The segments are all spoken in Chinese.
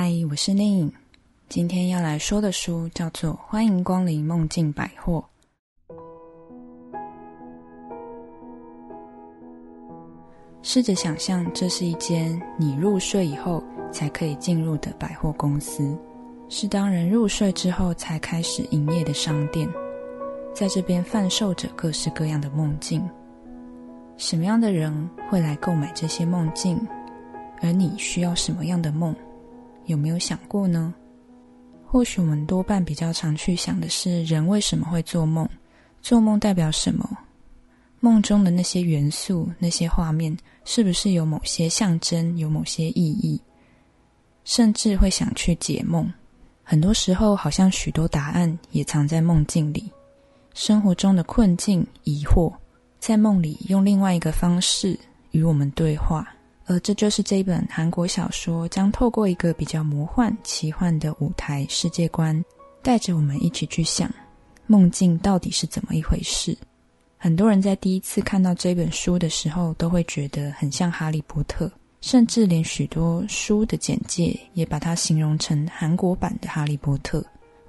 嗨，我是宁。今天要来说的书叫做《欢迎光临梦境百货》。试着想象，这是一间你入睡以后才可以进入的百货公司，是当人入睡之后才开始营业的商店。在这边贩售着各式各样的梦境。什么样的人会来购买这些梦境？而你需要什么样的梦？有没有想过呢？或许我们多半比较常去想的是人为什么会做梦，做梦代表什么？梦中的那些元素、那些画面，是不是有某些象征、有某些意义？甚至会想去解梦。很多时候，好像许多答案也藏在梦境里。生活中的困境、疑惑，在梦里用另外一个方式与我们对话。而这就是这本韩国小说将透过一个比较魔幻、奇幻的舞台世界观，带着我们一起去想梦境到底是怎么一回事。很多人在第一次看到这本书的时候，都会觉得很像《哈利波特》，甚至连许多书的简介也把它形容成韩国版的《哈利波特》。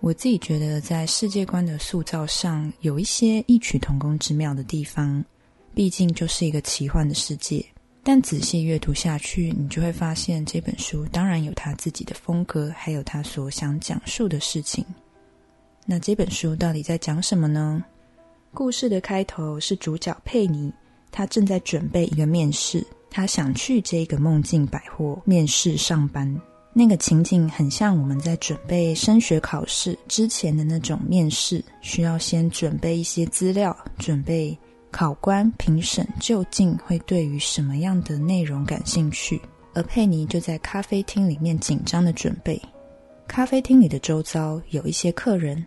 我自己觉得，在世界观的塑造上有一些异曲同工之妙的地方，毕竟就是一个奇幻的世界。但仔细阅读下去，你就会发现这本书当然有他自己的风格，还有他所想讲述的事情。那这本书到底在讲什么呢？故事的开头是主角佩妮，她正在准备一个面试，她想去这个梦境百货面试上班。那个情景很像我们在准备升学考试之前的那种面试，需要先准备一些资料，准备。考官评审究竟会对于什么样的内容感兴趣？而佩妮就在咖啡厅里面紧张的准备。咖啡厅里的周遭有一些客人，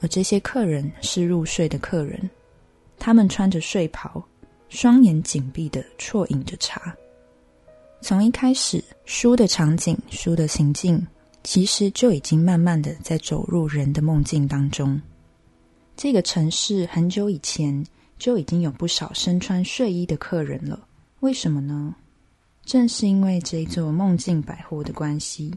而这些客人是入睡的客人。他们穿着睡袍，双眼紧闭的啜饮着茶。从一开始，书的场景、书的情境，其实就已经慢慢的在走入人的梦境当中。这个城市很久以前。就已经有不少身穿睡衣的客人了。为什么呢？正是因为这座梦境百货的关系，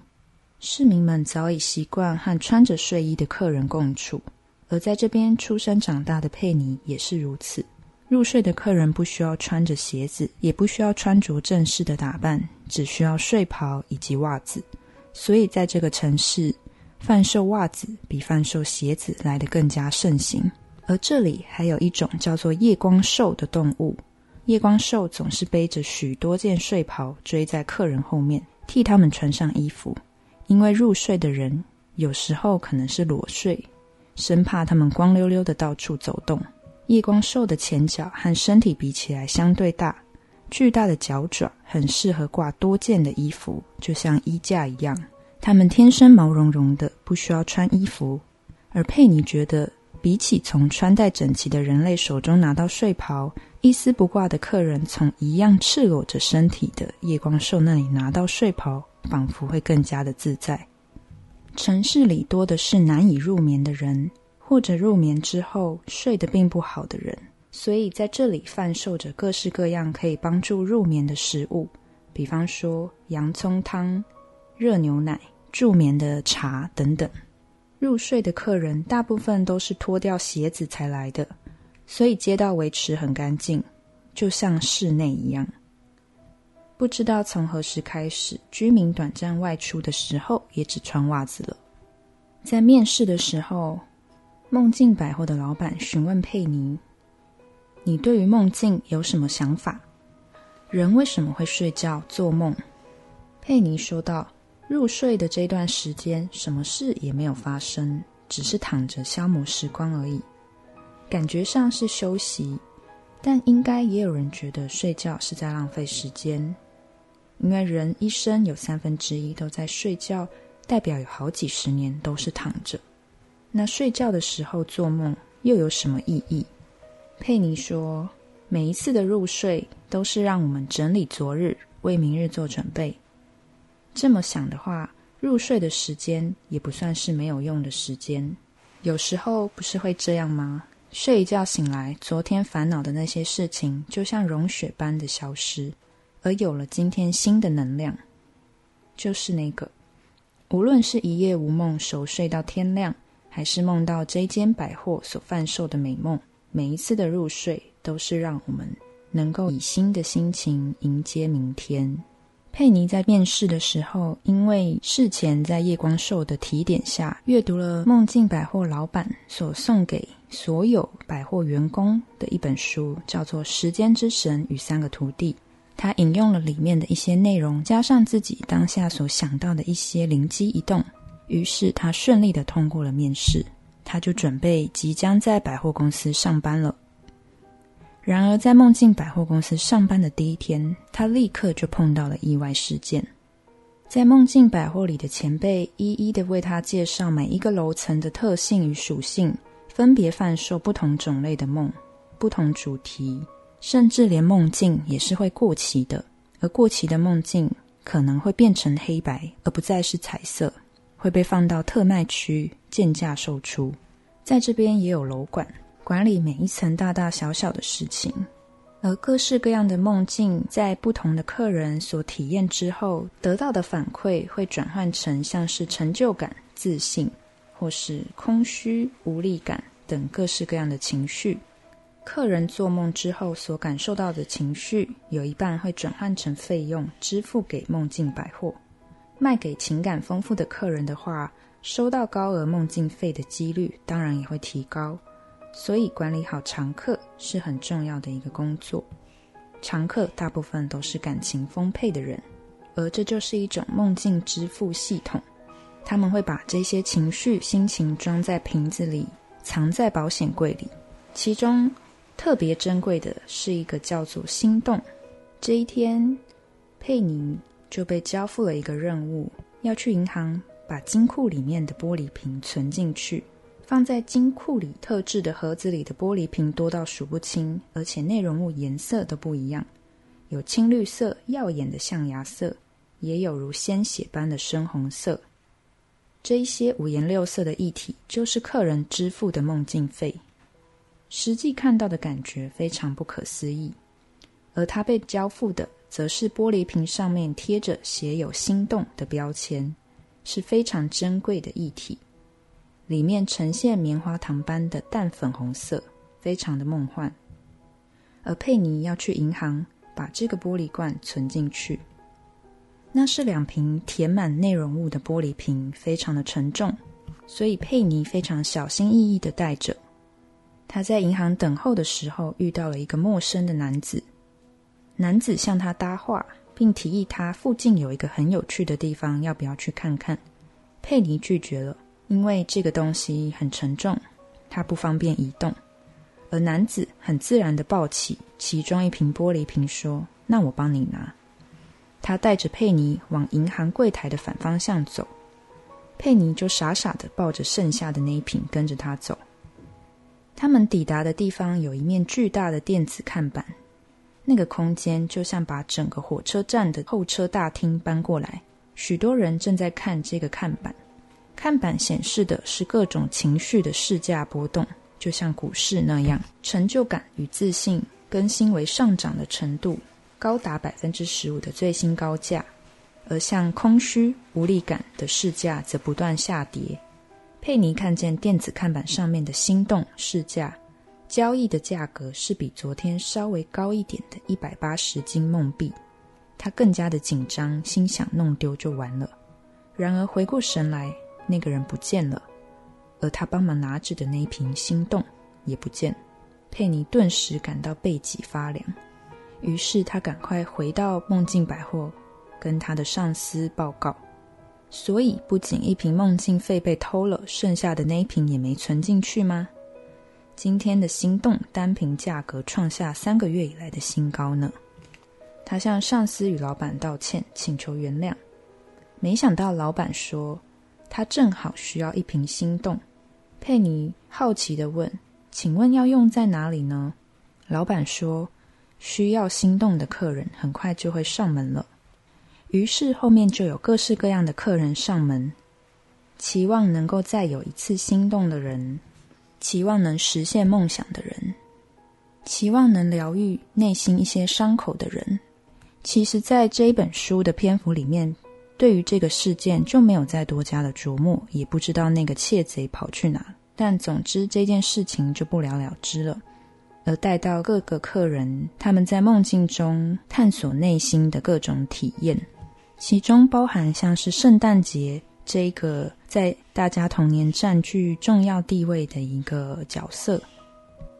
市民们早已习惯和穿着睡衣的客人共处。而在这边出生长大的佩妮也是如此。入睡的客人不需要穿着鞋子，也不需要穿着正式的打扮，只需要睡袍以及袜子。所以在这个城市，贩售袜子比贩售鞋子来得更加盛行。而这里还有一种叫做夜光兽的动物。夜光兽总是背着许多件睡袍追在客人后面，替他们穿上衣服。因为入睡的人有时候可能是裸睡，生怕他们光溜溜的到处走动。夜光兽的前脚和身体比起来相对大，巨大的脚爪很适合挂多件的衣服，就像衣架一样。它们天生毛茸茸的，不需要穿衣服。而佩妮觉得。比起从穿戴整齐的人类手中拿到睡袍，一丝不挂的客人从一样赤裸着身体的夜光兽那里拿到睡袍，仿佛会更加的自在。城市里多的是难以入眠的人，或者入眠之后睡得并不好的人，所以在这里贩售着各式各样可以帮助入眠的食物，比方说洋葱汤、热牛奶、助眠的茶等等。入睡的客人大部分都是脱掉鞋子才来的，所以街道维持很干净，就像室内一样。不知道从何时开始，居民短暂外出的时候也只穿袜子了。在面试的时候，梦境百货的老板询问佩妮：“你对于梦境有什么想法？人为什么会睡觉做梦？”佩妮说道。入睡的这段时间，什么事也没有发生，只是躺着消磨时光而已，感觉上是休息，但应该也有人觉得睡觉是在浪费时间，因为人一生有三分之一都在睡觉，代表有好几十年都是躺着。那睡觉的时候做梦又有什么意义？佩妮说，每一次的入睡都是让我们整理昨日，为明日做准备。这么想的话，入睡的时间也不算是没有用的时间。有时候不是会这样吗？睡一觉醒来，昨天烦恼的那些事情就像融雪般的消失，而有了今天新的能量，就是那个无论是一夜无梦熟睡到天亮，还是梦到这间百货所贩售的美梦，每一次的入睡都是让我们能够以新的心情迎接明天。佩妮在面试的时候，因为事前在夜光兽的提点下，阅读了梦境百货老板所送给所有百货员工的一本书，叫做《时间之神与三个徒弟》。他引用了里面的一些内容，加上自己当下所想到的一些灵机一动，于是他顺利的通过了面试。他就准备即将在百货公司上班了。然而，在梦境百货公司上班的第一天，他立刻就碰到了意外事件。在梦境百货里的前辈一一的为他介绍每一个楼层的特性与属性，分别贩售不同种类的梦、不同主题。甚至连梦境也是会过期的，而过期的梦境可能会变成黑白，而不再是彩色，会被放到特卖区贱价售出。在这边也有楼管管理每一层大大小小的事情，而各式各样的梦境在不同的客人所体验之后得到的反馈，会转换成像是成就感、自信，或是空虚、无力感等各式各样的情绪。客人做梦之后所感受到的情绪，有一半会转换成费用支付给梦境百货。卖给情感丰富的客人的话，收到高额梦境费的几率当然也会提高。所以管理好常客是很重要的一个工作。常客大部分都是感情丰沛的人，而这就是一种梦境支付系统。他们会把这些情绪、心情装在瓶子里，藏在保险柜里，其中。特别珍贵的是一个叫做“心动”。这一天，佩妮就被交付了一个任务，要去银行把金库里面的玻璃瓶存进去。放在金库里特制的盒子里的玻璃瓶多到数不清，而且内容物颜色都不一样，有青绿色耀眼的象牙色，也有如鲜血般的深红色。这一些五颜六色的液体，就是客人支付的梦境费。实际看到的感觉非常不可思议，而他被交付的则是玻璃瓶上面贴着写有“心动”的标签，是非常珍贵的液体，里面呈现棉花糖般的淡粉红色，非常的梦幻。而佩妮要去银行把这个玻璃罐存进去，那是两瓶填满内容物的玻璃瓶，非常的沉重，所以佩妮非常小心翼翼的带着。他在银行等候的时候，遇到了一个陌生的男子。男子向他搭话，并提议他附近有一个很有趣的地方，要不要去看看？佩妮拒绝了，因为这个东西很沉重，他不方便移动。而男子很自然的抱起其中一瓶玻璃瓶，说：“那我帮你拿。”他带着佩妮往银行柜台的反方向走，佩妮就傻傻的抱着剩下的那一瓶，跟着他走。他们抵达的地方有一面巨大的电子看板，那个空间就像把整个火车站的候车大厅搬过来。许多人正在看这个看板，看板显示的是各种情绪的市价波动，就像股市那样。成就感与自信更新为上涨的程度高达百分之十五的最新高价，而像空虚无力感的市价则不断下跌。佩妮看见电子看板上面的心动市价，交易的价格是比昨天稍微高一点的一百八十金梦币。他更加的紧张，心想弄丢就完了。然而回过神来，那个人不见了，而他帮忙拿着的那一瓶心动也不见。佩妮顿时感到背脊发凉，于是他赶快回到梦境百货，跟他的上司报告。所以，不仅一瓶梦境费被偷了，剩下的那一瓶也没存进去吗？今天的心动单瓶价格创下三个月以来的新高呢。他向上司与老板道歉，请求原谅。没想到老板说他正好需要一瓶心动。佩妮好奇的问：“请问要用在哪里呢？”老板说：“需要心动的客人很快就会上门了。”于是后面就有各式各样的客人上门，期望能够再有一次心动的人，期望能实现梦想的人，期望能疗愈内心一些伤口的人。其实，在这一本书的篇幅里面，对于这个事件就没有再多加的琢磨，也不知道那个窃贼跑去哪。但总之这件事情就不了了之了。而带到各个客人，他们在梦境中探索内心的各种体验，其中包含像是圣诞节这个在大家童年占据重要地位的一个角色，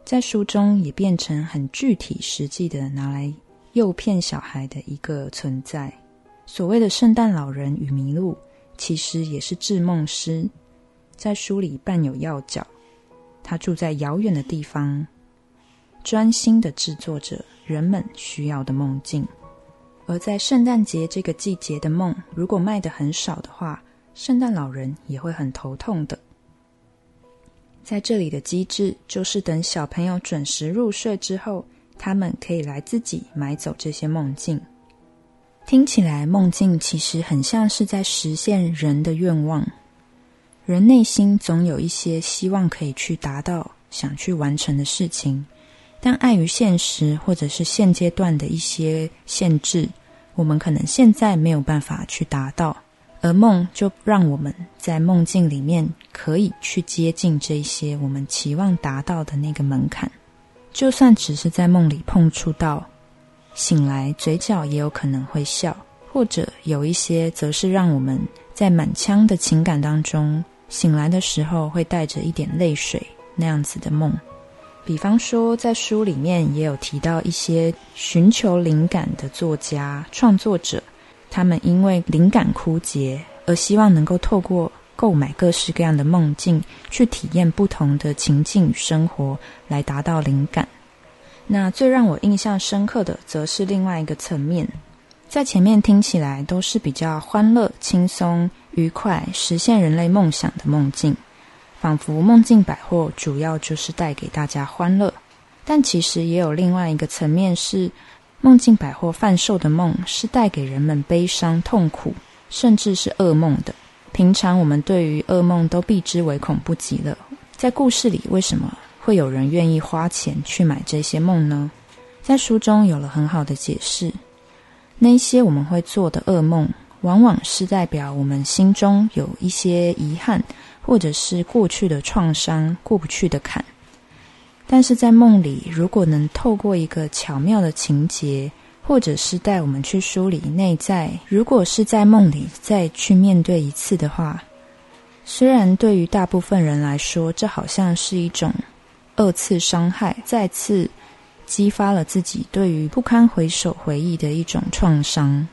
在书中也变成很具体、实际的拿来诱骗小孩的一个存在。所谓的圣诞老人与麋鹿，其实也是制梦师，在书里扮有要角，他住在遥远的地方。专心的制作着人们需要的梦境，而在圣诞节这个季节的梦，如果卖的很少的话，圣诞老人也会很头痛的。在这里的机制就是，等小朋友准时入睡之后，他们可以来自己买走这些梦境。听起来，梦境其实很像是在实现人的愿望。人内心总有一些希望可以去达到、想去完成的事情。但碍于现实或者是现阶段的一些限制，我们可能现在没有办法去达到，而梦就让我们在梦境里面可以去接近这些我们期望达到的那个门槛。就算只是在梦里碰触到，醒来嘴角也有可能会笑，或者有一些则是让我们在满腔的情感当中醒来的时候会带着一点泪水那样子的梦。比方说，在书里面也有提到一些寻求灵感的作家、创作者，他们因为灵感枯竭，而希望能够透过购买各式各样的梦境，去体验不同的情境与生活，来达到灵感。那最让我印象深刻的，则是另外一个层面，在前面听起来都是比较欢乐、轻松、愉快，实现人类梦想的梦境。仿佛梦境百货主要就是带给大家欢乐，但其实也有另外一个层面，是梦境百货贩售的梦是带给人们悲伤、痛苦，甚至是噩梦的。平常我们对于噩梦都避之唯恐不及了，在故事里为什么会有人愿意花钱去买这些梦呢？在书中有了很好的解释，那些我们会做的噩梦，往往是代表我们心中有一些遗憾。或者是过去的创伤过不去的坎，但是在梦里，如果能透过一个巧妙的情节，或者是带我们去梳理内在，如果是在梦里再去面对一次的话，虽然对于大部分人来说，这好像是一种二次伤害，再次激发了自己对于不堪回首回忆的一种创伤，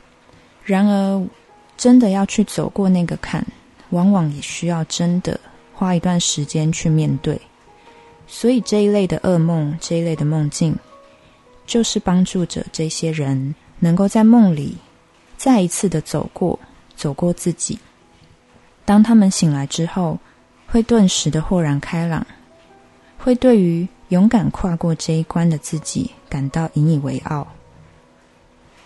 然而真的要去走过那个坎。往往也需要真的花一段时间去面对，所以这一类的噩梦，这一类的梦境，就是帮助着这些人能够在梦里再一次的走过，走过自己。当他们醒来之后，会顿时的豁然开朗，会对于勇敢跨过这一关的自己感到引以为傲。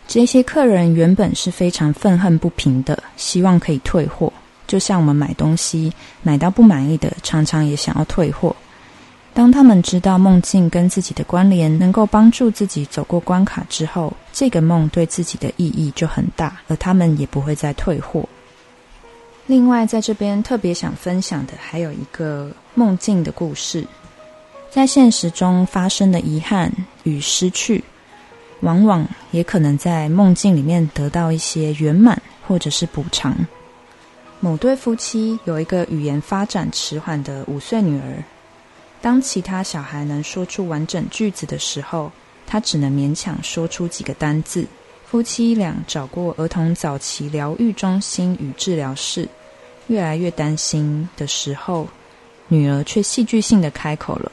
这些客人原本是非常愤恨不平的，希望可以退货。就像我们买东西买到不满意的，常常也想要退货。当他们知道梦境跟自己的关联能够帮助自己走过关卡之后，这个梦对自己的意义就很大，而他们也不会再退货。另外，在这边特别想分享的还有一个梦境的故事，在现实中发生的遗憾与失去，往往也可能在梦境里面得到一些圆满或者是补偿。某对夫妻有一个语言发展迟缓的五岁女儿。当其他小孩能说出完整句子的时候，她只能勉强说出几个单字。夫妻俩找过儿童早期疗愈中心与治疗室，越来越担心的时候，女儿却戏剧性的开口了。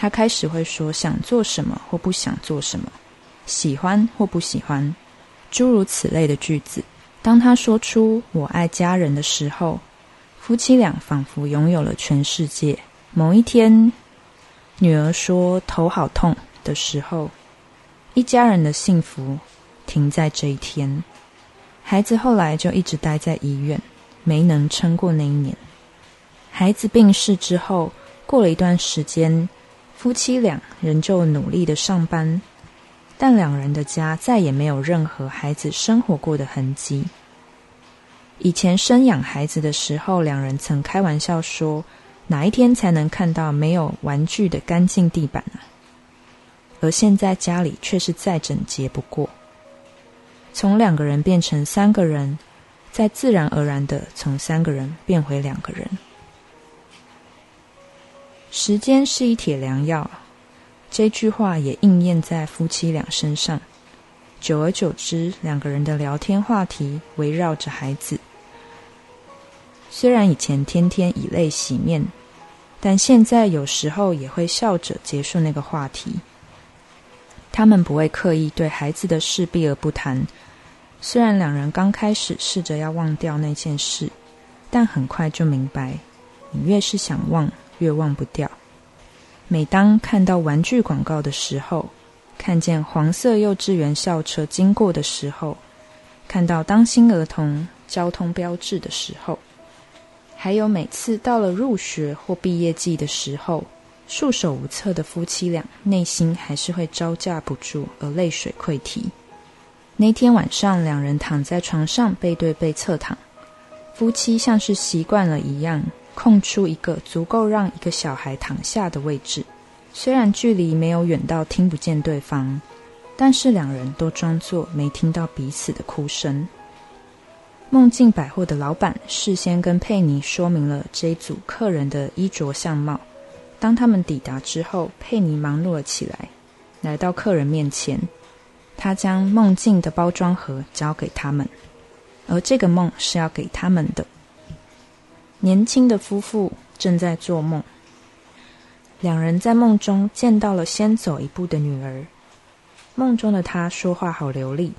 他开始会说想做什么或不想做什么，喜欢或不喜欢，诸如此类的句子。当他说出“我爱家人”的时候，夫妻俩仿佛拥有了全世界。某一天，女儿说“头好痛”的时候，一家人的幸福停在这一天。孩子后来就一直待在医院，没能撑过那一年。孩子病逝之后，过了一段时间，夫妻俩仍旧努力的上班。但两人的家再也没有任何孩子生活过的痕迹。以前生养孩子的时候，两人曾开玩笑说：“哪一天才能看到没有玩具的干净地板啊？”而现在家里却是再整洁不过。从两个人变成三个人，再自然而然的从三个人变回两个人。时间是一帖良药，这句话也应验在夫妻俩身上。久而久之，两个人的聊天话题围绕着孩子。虽然以前天天以泪洗面，但现在有时候也会笑着结束那个话题。他们不会刻意对孩子的事避而不谈。虽然两人刚开始试着要忘掉那件事，但很快就明白，你越是想忘。越忘不掉。每当看到玩具广告的时候，看见黄色幼稚园校车经过的时候，看到当心儿童交通标志的时候，还有每次到了入学或毕业季的时候，束手无策的夫妻俩内心还是会招架不住而泪水溃堤。那天晚上，两人躺在床上背对背侧躺，夫妻像是习惯了一样。空出一个足够让一个小孩躺下的位置，虽然距离没有远到听不见对方，但是两人都装作没听到彼此的哭声。梦境百货的老板事先跟佩妮说明了这一组客人的衣着相貌。当他们抵达之后，佩妮忙碌了起来，来到客人面前，他将梦境的包装盒交给他们，而这个梦是要给他们的。年轻的夫妇正在做梦，两人在梦中见到了先走一步的女儿。梦中的她说话好流利。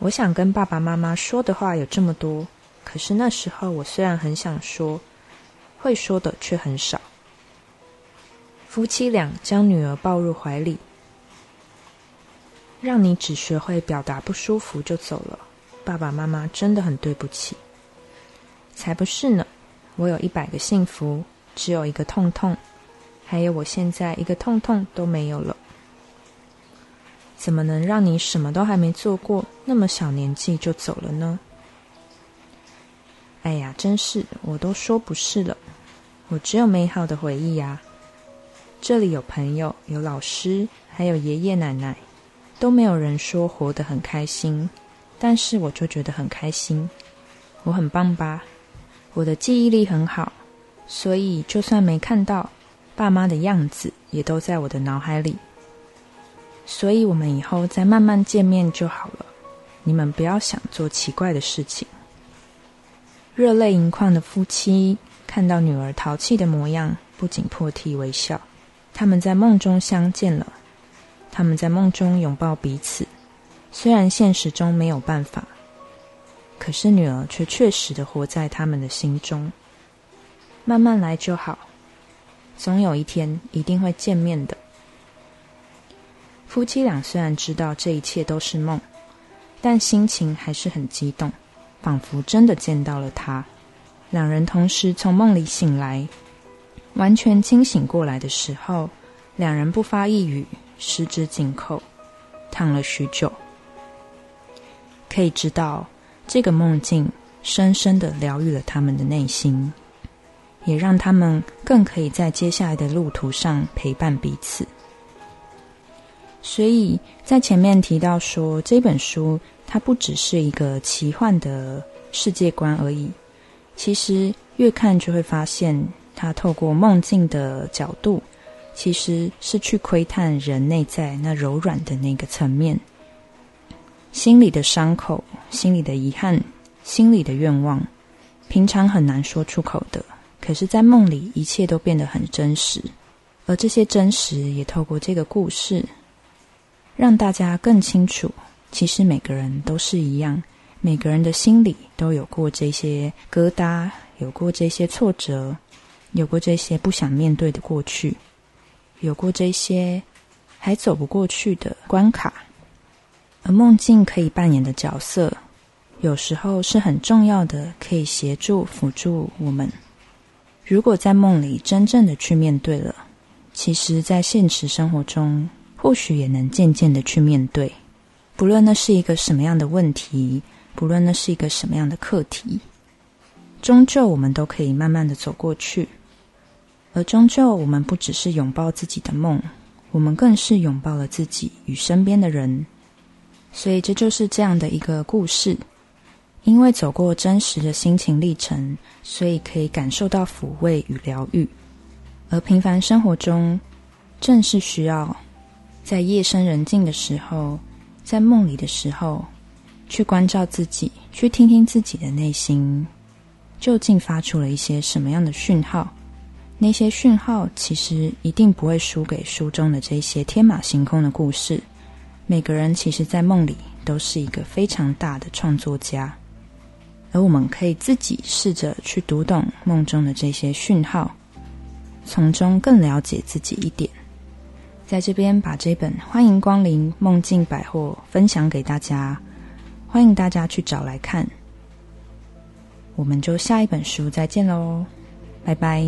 我想跟爸爸妈妈说的话有这么多，可是那时候我虽然很想说，会说的却很少。夫妻俩将女儿抱入怀里，让你只学会表达不舒服就走了，爸爸妈妈真的很对不起。才不是呢！我有一百个幸福，只有一个痛痛，还有我现在一个痛痛都没有了。怎么能让你什么都还没做过，那么小年纪就走了呢？哎呀，真是，我都说不是了。我只有美好的回忆呀。这里有朋友，有老师，还有爷爷奶奶，都没有人说活得很开心，但是我就觉得很开心。我很棒吧？我的记忆力很好，所以就算没看到爸妈的样子，也都在我的脑海里。所以我们以后再慢慢见面就好了。你们不要想做奇怪的事情。热泪盈眶的夫妻看到女儿淘气的模样，不仅破涕为笑。他们在梦中相见了，他们在梦中拥抱彼此。虽然现实中没有办法。可是女儿却确实的活在他们的心中，慢慢来就好，总有一天一定会见面的。夫妻俩虽然知道这一切都是梦，但心情还是很激动，仿佛真的见到了他。两人同时从梦里醒来，完全清醒过来的时候，两人不发一语，十指紧扣，躺了许久。可以知道。这个梦境深深的疗愈了他们的内心，也让他们更可以在接下来的路途上陪伴彼此。所以在前面提到说，这本书它不只是一个奇幻的世界观而已。其实越看就会发现，它透过梦境的角度，其实是去窥探人内在那柔软的那个层面。心里的伤口，心里的遗憾，心里的愿望，平常很难说出口的。可是，在梦里，一切都变得很真实。而这些真实，也透过这个故事，让大家更清楚，其实每个人都是一样，每个人的心里都有过这些疙瘩，有过这些挫折，有过这些不想面对的过去，有过这些还走不过去的关卡。而梦境可以扮演的角色，有时候是很重要的，可以协助辅助我们。如果在梦里真正的去面对了，其实，在现实生活中，或许也能渐渐的去面对。不论那是一个什么样的问题，不论那是一个什么样的课题，终究我们都可以慢慢的走过去。而终究，我们不只是拥抱自己的梦，我们更是拥抱了自己与身边的人。所以，这就是这样的一个故事。因为走过真实的心情历程，所以可以感受到抚慰与疗愈。而平凡生活中，正是需要在夜深人静的时候，在梦里的时候，去关照自己，去听听自己的内心，究竟发出了一些什么样的讯号。那些讯号其实一定不会输给书中的这些天马行空的故事。每个人其实，在梦里都是一个非常大的创作家，而我们可以自己试着去读懂梦中的这些讯号，从中更了解自己一点。在这边把这本《欢迎光临梦境百货》分享给大家，欢迎大家去找来看。我们就下一本书再见喽，拜拜。